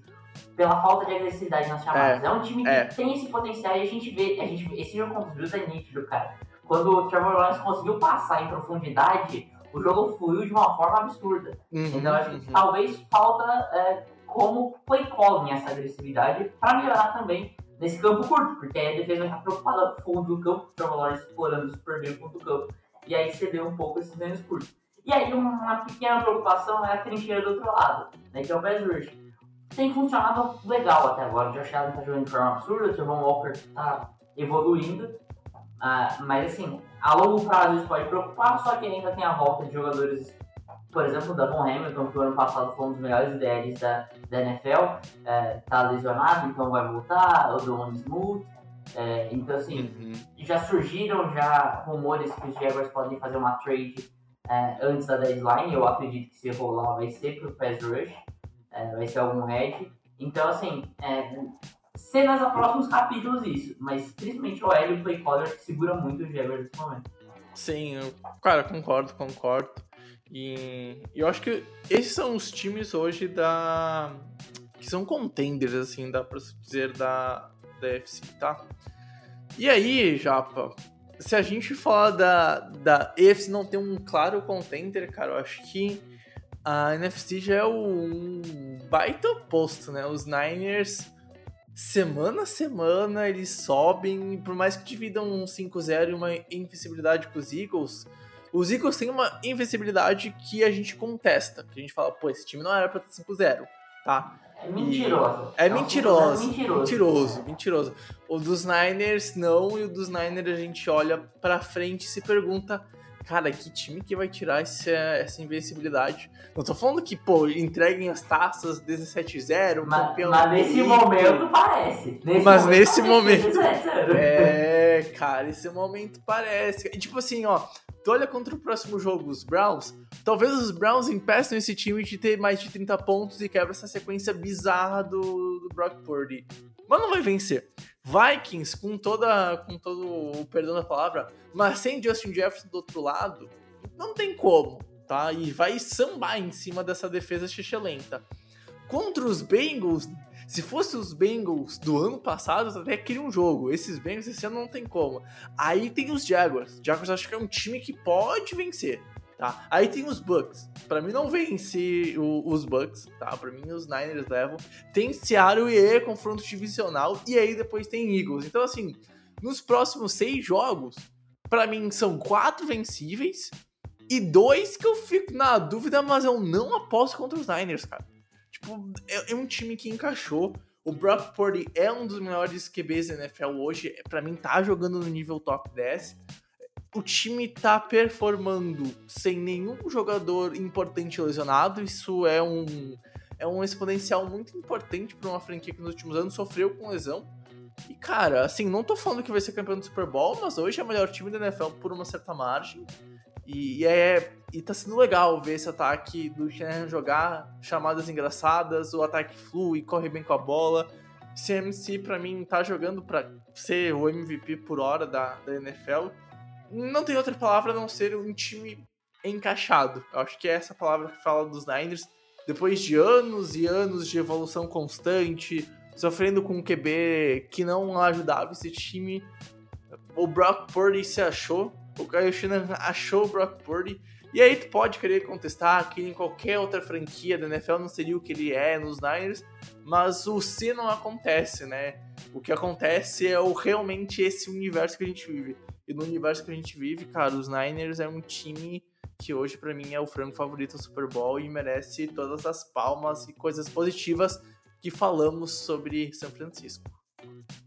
Pela falta de agressividade nas chamadas. É, um time que é. tem esse potencial e a gente vê, a gente, esse jogo contra os Bills é nítido, cara. Quando o Trevor Lawrence conseguiu passar em profundidade, o jogo fluiu de uma forma absurda. Uhum, Então acho que uhum. talvez falta é, como play calling essa agressividade para melhorar também nesse campo curto, porque aí a defesa vai estar preocupada com o fundo do campo, o Trevor Lawrence explorando super bem o fundo do campo. E aí cedeu um pouco esses ganhos curtos. E aí uma pequena preocupação é a trincheira do outro lado, né, que é o pass rush. Tem funcionado legal até agora. O Josh Allen tá jogando de forma absurda, o Trevon Walker tá evoluindo. Ah, mas assim, a longo prazo isso pode preocupar, só que ainda tem a volta de jogadores, por exemplo, o Davon Hamilton, que o ano passado foi um dos melhores DLs da, da NFL, é, tá lesionado, então vai voltar, o Don Smooth. É, então assim, Uhum. já surgiram já rumores que os Jaguars podem fazer uma trade é, antes da deadline. Eu acredito que se rolar vai ser pro pass rush, é, vai ser algum head. Então, assim, é, cenas a próximos capítulos isso, mas principalmente o L e o play caller que segura muito os Jaguars nesse momento. Sim, eu, cara, concordo, concordo. E eu acho que esses são os times hoje da. que são contenders, assim, dá pra dizer, da, da FC, tá? E aí, Japa, se a gente falar da, da EFC não ter um claro contender, cara, eu acho que a NFC já é um baita oposto, né? Os Niners, semana a semana, eles sobem, por mais que dividam um 5-0 e uma invencibilidade com os Eagles, os Eagles têm uma invencibilidade que a gente contesta, que a gente fala, pô, esse time não era pra ter 5-0, tá? É mentiroso. É um mentiroso, mentiroso. Mentiroso, mentiroso. O dos Niners não, e o dos Niners a gente olha pra frente e se pergunta, cara, que time que vai tirar essa, essa invencibilidade? Não tô falando que, pô, entreguem as taças 17-0, Mas, campeão mas nesse momento parece. Nesse Mas momento nesse momento- 17-0. É, cara, esse momento parece. E tipo assim, ó, tu olha contra o próximo jogo, os Browns, talvez os Browns impeçam esse time de ter mais de 30 pontos e quebra essa sequência bizarra do, do Brock Purdy. Mas não vai vencer. Vikings, com toda. com todo o perdão da palavra, mas sem Justin Jefferson do outro lado, não tem como, tá? E vai sambar em cima dessa defesa lenta. Contra os Bengals, se fosse os Bengals do ano passado, até queria um jogo. Esses Bengals esse ano não tem como. Aí tem os Jaguars. Jaguars acho que é um time que pode vencer, tá? Aí tem os Bucks. Pra mim não vence o- os Bucks, tá? Pra mim os Niners levam. Tem Seattle e é confronto divisional e aí depois tem Eagles. Então assim, nos próximos seis jogos, pra mim são quatro vencíveis e dois que eu fico na dúvida, mas eu não aposto contra os Niners, cara. Tipo, é, é um time que encaixou. O Brock Purdy é um dos melhores QBs da NFL hoje. Pra mim, tá jogando no nível top 10. O time tá performando sem nenhum jogador importante lesionado. Isso é um, é um exponencial muito importante pra uma franquia que nos últimos anos sofreu com lesão. E, cara, assim, não tô falando que vai ser campeão do Super Bowl, mas hoje é o melhor time da NFL por uma certa margem. E, e é, e tá sendo legal ver esse ataque do Shanahan jogar chamadas engraçadas, o ataque flui, corre bem com a bola. CMC, pra mim, tá jogando pra ser o MVP por hora da, da NFL. Não tem outra palavra a não ser um time encaixado. Eu acho que é essa palavra que fala dos Niners. Depois de anos e anos de evolução constante, sofrendo com um QB que não ajudava esse time, o Brock Purdy se achou. O Kyle Shanahan achou o Brock Purdy. E aí tu pode querer contestar que em qualquer outra franquia da NFL não seria o que ele é nos Niners, mas o se não acontece, né? O que acontece é o, realmente esse universo que a gente vive. E no universo que a gente vive, cara, os Niners é um time que hoje para mim é o frango favorito do Super Bowl e merece todas as palmas e coisas positivas que falamos sobre São Francisco.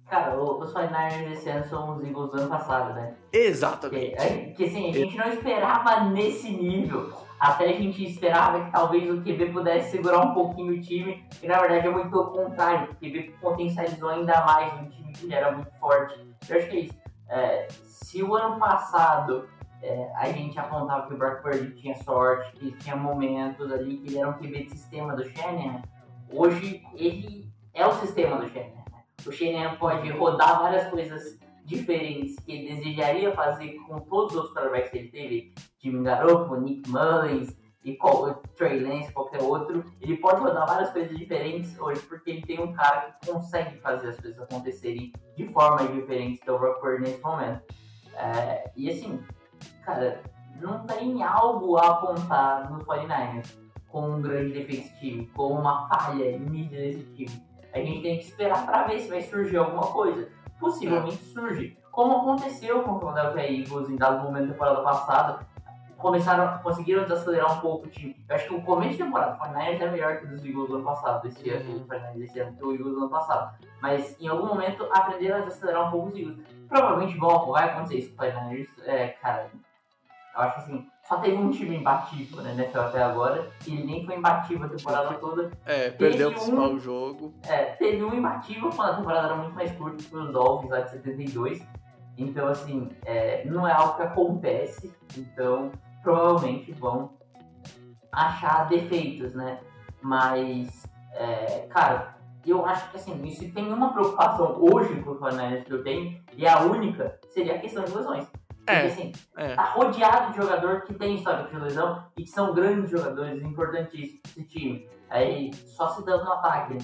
Cara, os 49ers esse ano são os Eagles do ano passado, né? Exatamente. Que, que assim, a gente não esperava nesse nível. Até a gente esperava que talvez o QB pudesse segurar um pouquinho o time. E na verdade é muito pelo contrário. O QB potencializou ainda mais um time que era muito forte. Eu acho que é isso. É, se o ano passado é, a gente apontava que o Brock Purdy tinha sorte, que tinha momentos ali que ele era um QB de sistema do Shanahan, hoje ele é o sistema do Shanahan. Né? O Shanahan pode rodar várias coisas diferentes que ele desejaria fazer com todos os outros quarterbacks que ele teve, Jimmy Garoppolo, Nick Mullins e qual, Trey Lance, qualquer outro. Ele pode rodar várias coisas diferentes hoje porque ele tem um cara que consegue fazer as coisas acontecerem de formas diferentes que é o Brock Purdy nesse momento. É, e assim, cara, não tem algo a apontar no 49ers como um grande defeito time, como uma falha nítida desse time. A gente tem que esperar para ver se vai surgir alguma coisa. Possivelmente surge. Como aconteceu com o Philadelphia Eagles em dado momento da temporada passada, começaram, conseguiram desacelerar um pouco o time. Eu acho que o começo de temporada do 49ers é melhor que o dos Eagles do ano passado, desse ano, uhum. desse ano, que o Eagles do ano passado. Mas em algum momento aprenderam a desacelerar um pouco os Eagles. Provavelmente vão, vai acontecer isso com o 49ers, é, cara, eu acho assim, só teve um time imbatível na NFL até agora, e ele nem foi imbatível a temporada toda. É, perdeu o principal um, jogo. É, teve um imbatível quando a temporada era muito mais curta que os Dolphins lá de 72. Então, assim, é, não é algo que acontece, então provavelmente vão achar defeitos, né? Mas, é, cara, eu acho que assim, se tem uma preocupação hoje pro Fernandes que eu tenho, e a única, seria a questão de lesões. Porque, é, assim, é. tá rodeado de jogador que tem história de lesão e que são grandes jogadores, importantíssimos esse time. Aí só se dando no ataque, né?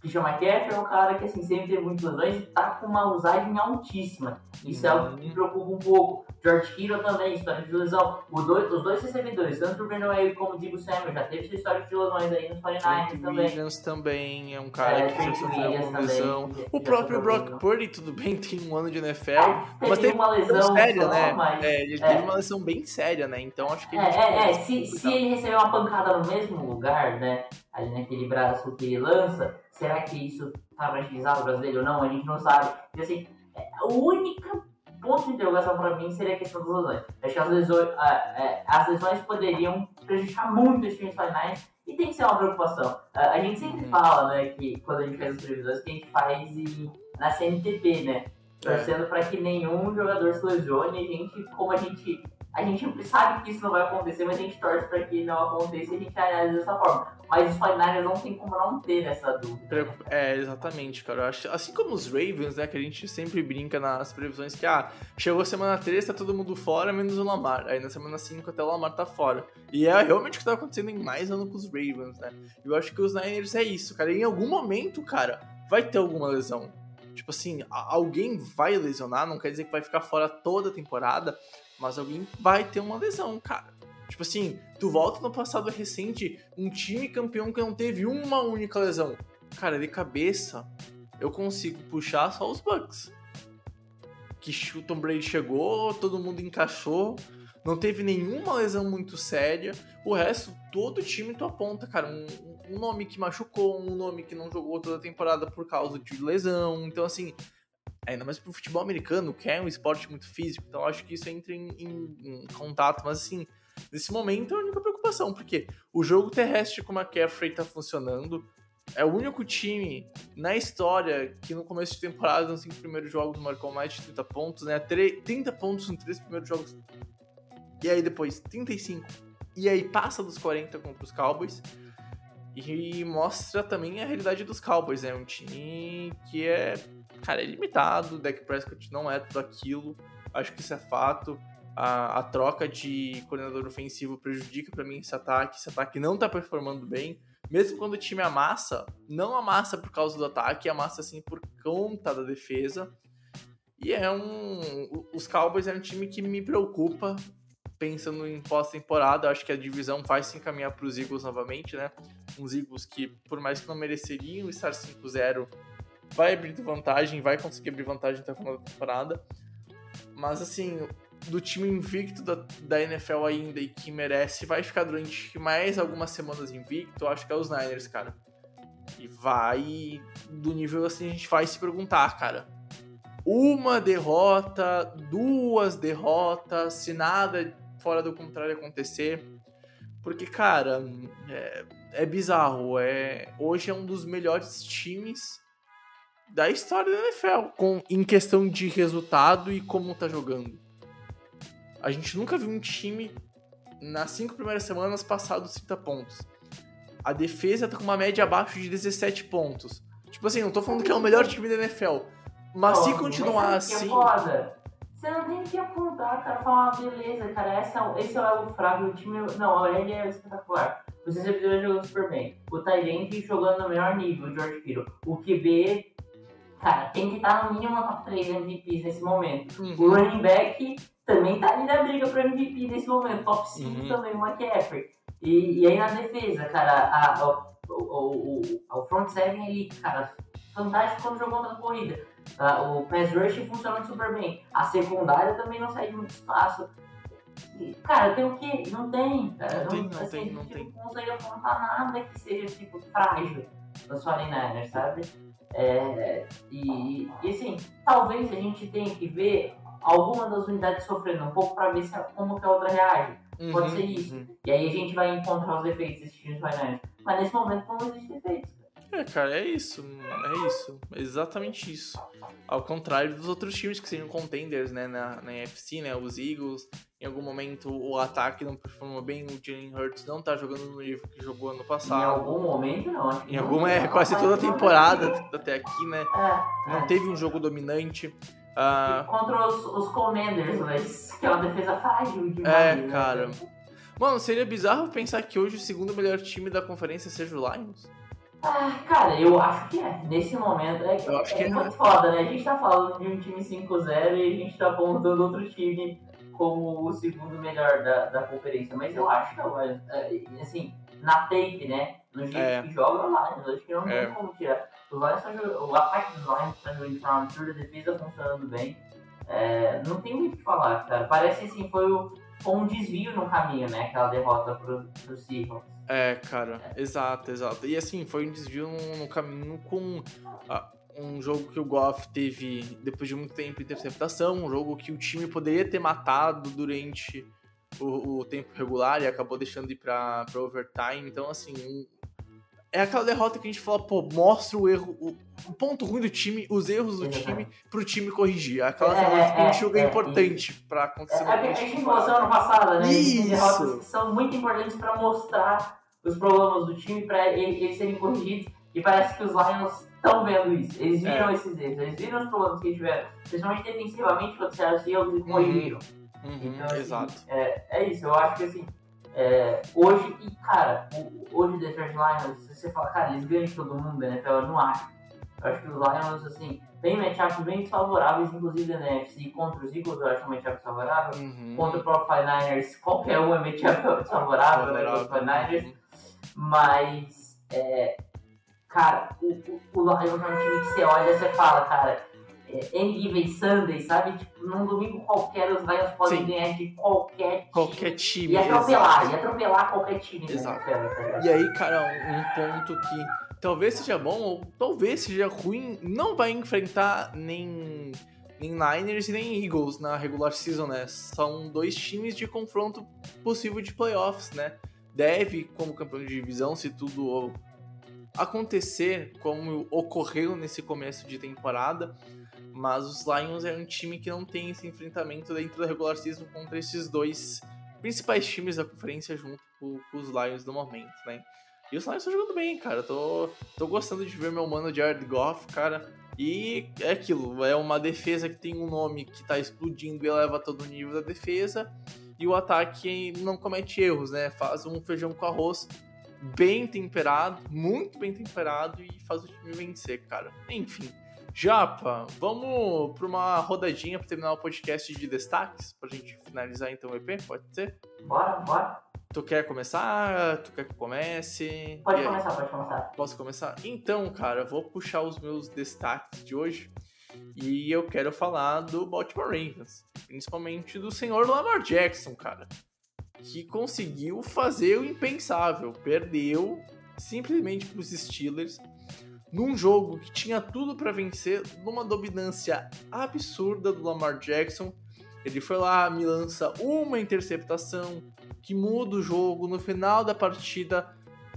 Christian McCaffrey é um cara que assim, sempre teve muitas lesões e tá com uma usagem altíssima. Isso é algo que me uhum. preocupa um pouco. George Kittle também, história de lesão. Dois, os dois recebedores, tanto o Brandon como o Dibu Samuel, já teve sua história de lesões aí nos 49ers também. Williams também é um cara é, que já sofreu uma lesão. O próprio Brock Purdy, tudo bem, tem um ano de NFL, é, mas teve uma lesão séria, só, né? Mas, é, ele teve uma lesão bem séria, né? Então acho que... É, é, é, se, se ele receber uma pancada no mesmo lugar, né? Ali naquele braço que ele lança, será que isso tá fragilizado o brasileiro ou não? A gente não sabe. E assim, a única ponto de interrogação para mim seria a questão das lesões. Acho que as lesões, é, as lesões poderiam prejudicar muito os times finais e tem que ser uma preocupação. A gente sempre uhum. fala, né, que quando a gente faz as previsões, que a gente faz em, na CNTP, né? É. Torcendo é. para que nenhum jogador se lesione. A gente, como a gente a gente sabe que isso não vai acontecer, mas a gente torce para que não aconteça e a gente analisa dessa forma. Mas os 49 não tem como não ter essa dúvida. É, exatamente, cara. Eu acho, assim como os Ravens, né, que a gente sempre brinca nas previsões que, ah, chegou a semana 3, tá todo mundo fora, menos o Lamar. Aí na semana 5 até o Lamar tá fora. E é realmente o que tá acontecendo em mais ano com os Ravens, né? Eu acho que os Niners é isso, cara. Em algum momento, cara, vai ter alguma lesão. Tipo assim, alguém vai lesionar, não quer dizer que vai ficar fora toda a temporada, mas alguém vai ter uma lesão, cara. Tipo assim, tu volta no passado recente, um time campeão que não teve uma única lesão. Cara, de cabeça, eu consigo puxar só os Bucks. Que o Tom Brady chegou, todo mundo encaixou, não teve nenhuma lesão muito séria. O resto, todo time tu aponta, cara, um, um nome que machucou, um nome que não jogou toda a temporada por causa de lesão. Então, assim, ainda mais pro futebol americano, que é um esporte muito físico, então acho que isso entra em, em, em, contato, mas assim, nesse momento é a única preocupação, porque o jogo terrestre com a McCaffrey tá funcionando, é o único time na história que no começo de temporada, nos cinco primeiros jogos, marcou mais de 30 pontos, né? 30 pontos nos três primeiros jogos, e aí depois 35, e aí passa dos 40 contra os Cowboys, e mostra também a realidade dos Cowboys, é né? um time que é cara, é limitado. O Dak Prescott não é tudo aquilo. Acho que isso é fato. A, a troca de coordenador ofensivo prejudica para mim esse ataque. Esse ataque não tá performando bem. Mesmo quando o time amassa, não amassa por causa do ataque, amassa assim por conta da defesa. E é um. Os Cowboys é um time que me preocupa pensando em pós-temporada. Acho que a divisão vai se encaminhar para os Eagles novamente, né? Uns Eagles que, por mais que não mereceriam estar 5-0, vai abrir vantagem, vai conseguir abrir vantagem até o final da temporada. Mas assim, do time invicto da, da NFL ainda e que merece, vai ficar durante mais algumas semanas invicto, acho que é os Niners, cara. E vai do nível assim, a gente vai se perguntar, cara. Uma derrota, duas derrotas, se nada fora do contrário acontecer. Porque, cara, é, é bizarro. É, hoje é um dos melhores times da história da NFL, com, em questão de resultado e como tá jogando. A gente nunca viu um time nas cinco primeiras semanas passar dos 30 pontos. A defesa tá com uma média abaixo de 17 pontos. Tipo assim, não tô falando que é o melhor time da NFL. Mas se continuar mas assim. É foda. Você não tem que apontar, cara, falar, ah, beleza, cara, esse é, o- esse é o elo fraco do time. Não, ele é espetacular. Os recebedores jogando super bem. O Tyrande jogando no melhor nível, o George Kittle. O QB, cara, tem que estar no mínimo no top 3 MVPs nesse momento. O Uhum. running back também tá ali na briga pro MVP nesse momento. Top 5 Uhum. também, o McCaffrey. E, e aí na defesa, cara, a, a- o, o, o, o front seven ali, cara, fantástico quando jogou contra a corrida. Ah, o pass rush funcionando super bem. A secundária também não sai de muito espaço. Cara, tem o quê? Não tem, cara. Não tem, não assim, tem, não a gente tem. não consegue apontar nada que seja, tipo, frágil nos 49ers, sabe? É, e, e assim, talvez a gente tenha que ver alguma das unidades sofrendo um pouco pra ver se, como que a outra reage. Pode Uhum, ser isso. uhum. E aí a gente vai encontrar os defeitos desses times 49ers. Mas nesse momento não existe defeitos. É, cara, é isso. É isso. É exatamente isso. Ao contrário dos outros times que seriam contenders, né, na, na NFC, né, os Eagles. Em algum momento o ataque não performou bem, o Jalen Hurts não tá jogando no nível que jogou ano Em passado. algum momento não. acho que Em alguma, é, quase toda a temporada até aqui, né? É, Não é. teve um jogo dominante. Ah, Contra os, os Commanders, mas aquela defesa frágil demais. É, né? cara. Mano, seria bizarro pensar que hoje o segundo melhor time da conferência seja o Lions. Ah, cara, eu acho que é. Nesse momento é, Eu acho que é. muito foda, né? A gente tá falando de um time 5-0 e a gente tá apontando outro time como o segundo melhor da, da conferência. Mas eu acho que é o. É, assim, na tape, né? No jeito É. que joga é o Lions. Acho que não É. tem como tirar. Tá jogando- o ataque dos Lions tá jogando de forma absurda, a defesa funcionando bem. É, não tem muito o que falar, cara. Parece assim, foi, o, foi um desvio no caminho, né? Aquela derrota pro, pro Seahawks. É, cara, exato, exato. E assim, foi um desvio no, no caminho com ah, um jogo que o Goff teve, depois de muito tempo, interceptação, um jogo que o time poderia ter matado durante o, o tempo regular e acabou deixando ir pra, pra overtime. Então, assim, um- é aquela derrota que a gente fala, pô, mostra o erro, o, o ponto ruim do time, os erros do time, pro time corrigir. Aquelas É, derrotas que a gente é, julga é, importante pra É, acontecer é, a no gente falou semana passada, né? Isso. Derrotas que são muito importantes para mostrar os problemas do time, para eles serem corrigidos. E parece que os Lions estão vendo isso. Eles viram É. esses erros, eles viram os problemas que eles tiveram, principalmente defensivamente quando fizeram os Seahawks e corrigiram. Uhum, Então, assim, exato. É, é isso, eu acho que assim, é, hoje, e cara, hoje o Detroit Lions, você fala, cara, eles ganham todo mundo da NFL, eu não acho. Eu acho que os Lions, assim, tem matchups bem desfavoráveis, inclusive da NFC, contra os Eagles eu acho um matchup desfavorável. Uhum. Contra o próprio 49ers, qualquer um é matchup desfavorável, né, os 49ers. Mas, é, cara, o, o, o Lions é um time que você olha e você fala, cara, any given Sunday, sabe? Tipo, num domingo qualquer, os Lions podem ganhar de qualquer time. Qualquer time. E atropelar, exato. e atropelar qualquer time. né, Exato. ligado? E aí, cara, um um ponto que talvez seja bom ou talvez seja ruim, não vai enfrentar nem, nem Niners e nem Eagles na regular season, né? São dois times de confronto possível de playoffs, né? Deve, como campeão de divisão, se tudo acontecer como ocorreu nesse começo de temporada. Mas os Lions é um time que não tem esse enfrentamento dentro da regular season contra esses dois principais times da conferência junto com, com os Lions no momento, né? E os Lions estão jogando bem, cara. Tô, tô gostando de ver meu mano Jared Goff, cara. E é aquilo, é uma defesa que tem um nome que tá explodindo e eleva todo o nível da defesa. E o ataque não comete erros, né? Faz um feijão com arroz bem temperado, muito bem temperado e faz o time vencer, cara. Enfim. Japa, vamos pra uma rodadinha pra terminar o podcast de destaques? Pra gente finalizar então o EP, pode ser? Bora, bora. Tu quer começar? Tu quer que eu comece? Pode E aí, começar, pode começar. Posso começar? Então, cara, vou puxar os meus destaques de hoje e eu quero falar do Baltimore Ravens. principalmente do senhor Lamar Jackson, cara, que conseguiu fazer o impensável, perdeu simplesmente para os Steelers num jogo que tinha tudo para vencer, numa dominância absurda do Lamar Jackson. Ele foi lá, me lança uma interceptação que muda o jogo no final da partida,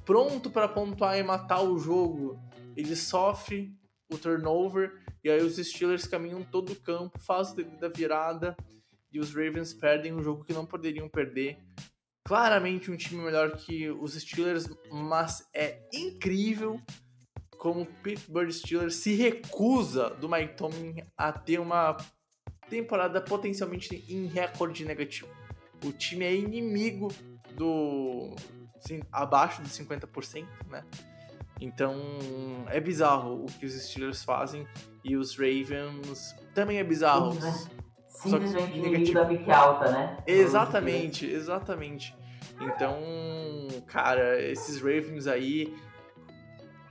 pronto para pontuar e matar o jogo. Ele sofre o turnover e aí os Steelers caminham todo o campo, fazem a virada e os Ravens perdem um jogo que não poderiam perder. Claramente um time melhor que os Steelers, mas é incrível como o Pittsburgh Steelers se recusa do Mike Tomlin a ter uma temporada potencialmente em recorde negativo. O time é inimigo do assim, abaixo dos 50%, né? Então é bizarro o que os Steelers fazem e os Ravens também é bizarro. Simplesmente inimigo da pique alta, né? Exatamente, exatamente. Então, cara, esses Ravens aí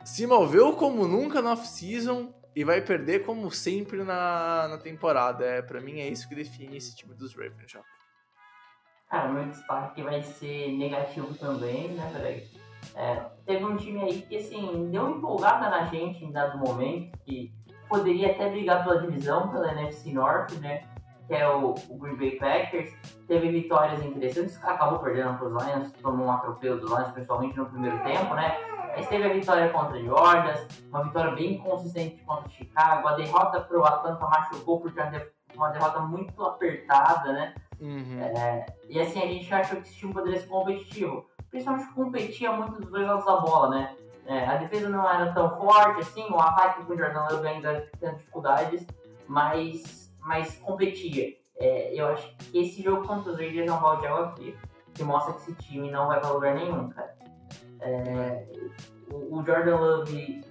se moveu como nunca na off-season e vai perder como sempre na, na temporada. É, para mim é isso que define esse time dos Ravens já. Cara, meu destaque vai ser negativo também, né, peraí. É, teve um time aí que, assim, deu uma empolgada na gente em dado momento, que poderia até brigar pela divisão, pela NFC North, né, que é o, o Green Bay Packers. Teve vitórias interessantes, acabou perdendo para os Lions, tomou um atropelo dos Lions, principalmente no primeiro tempo, né. Mas teve a vitória contra Georgia, uma vitória bem consistente contra o Chicago, a derrota para o Atlanta machucou porque é uma derrota muito apertada, né. Uhum. É, e assim, a gente achou que esse time poderia ser competitivo. Principalmente competia muito dos dois lados da bola, né? É, a defesa não era tão forte assim, o ataque com o Jordan Love ainda tem dificuldades, mas, mas competia. É, eu acho que esse jogo contra os Raiders é um balde de água fria, que mostra que esse time não vai para lugar nenhum, cara. É, o, o, Jordan Love,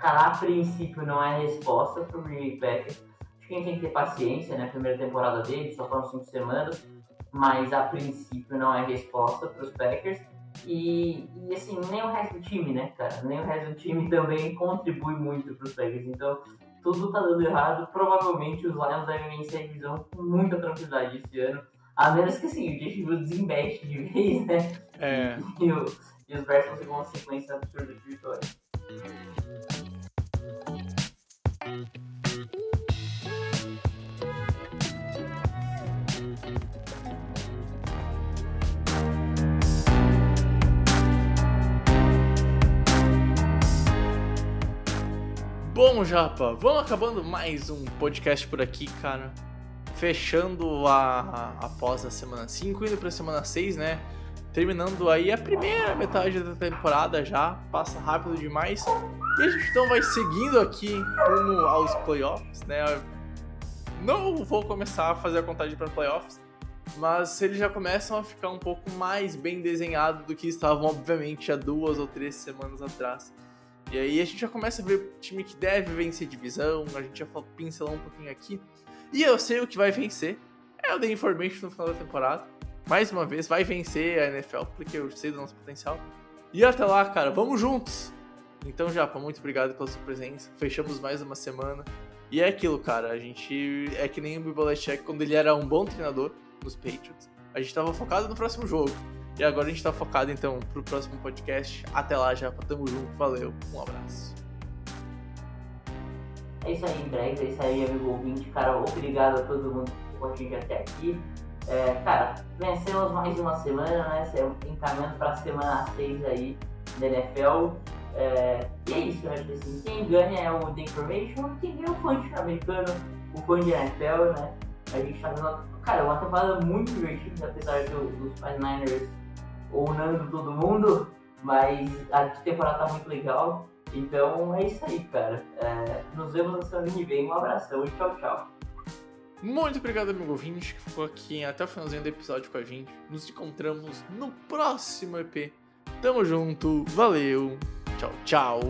cara, a princípio não é resposta pro Green Bay Packers. Acho que a gente tem que ter paciência, né? Primeira temporada dele, só foram cinco semanas, mas a princípio não é resposta para os Packers. E, e, assim, nem o resto do time, né, cara? Nem o resto do time também contribui muito para os Packers. Então, tudo tá dando errado. Provavelmente os Lions devem vencer a divisão com muita tranquilidade esse ano. A menos que assim, o Fields desembeste de vez, né? É. E, o, e os Bears conseguem uma sequência absurda de vitórias. Bom, Japa, vamos acabando mais um podcast por aqui, cara. Fechando a, após a semana 5, indo pra semana 6, né? Terminando aí a primeira metade da temporada já, passa rápido demais. E a gente então vai seguindo aqui rumo aos playoffs, né? Não vou começar a fazer a contagem para playoffs, mas eles já começam a ficar um pouco mais bem desenhados do que estavam, obviamente, há duas ou três semanas atrás. E aí a gente já começa a ver o time que deve vencer divisão, a gente já pincelar um pouquinho aqui. E eu sei o que vai vencer. É o The Information no final da temporada. Mais uma vez, vai vencer a NFL, porque eu sei do nosso potencial. E até lá, cara, vamos juntos! Então, Japa, muito obrigado pela sua presença. Fechamos mais uma semana. E é aquilo, cara, a gente é que nem o Belichick quando ele era um bom treinador nos Patriots. A gente tava focado no próximo jogo. E agora a gente tá focado então pro próximo podcast. Até lá, já tamo junto. Valeu, um abraço. É isso aí, Bregs. É isso aí, amigo ouvinte. Cara, obrigado a todo mundo que ficou até aqui. É, cara, vencemos mais uma semana, né? Encaminhando pra semana 6 aí da NFL. É, e é isso, eu acho que assim, quem ganha é o The Information, quem ganha é o fã americano, o fã de NFL, né? A gente tá vendo, cara, uma temporada muito divertida, apesar do, dos 49ers ounando todo mundo, mas a temporada tá muito legal. Então é isso aí, cara. É, nos vemos na semana que vem. Um abração e tchau, tchau. Muito obrigado, amigo ouvinte, que ficou aqui até o finalzinho do episódio com a gente. Nos encontramos no próximo EP. Tamo junto, valeu, tchau, tchau.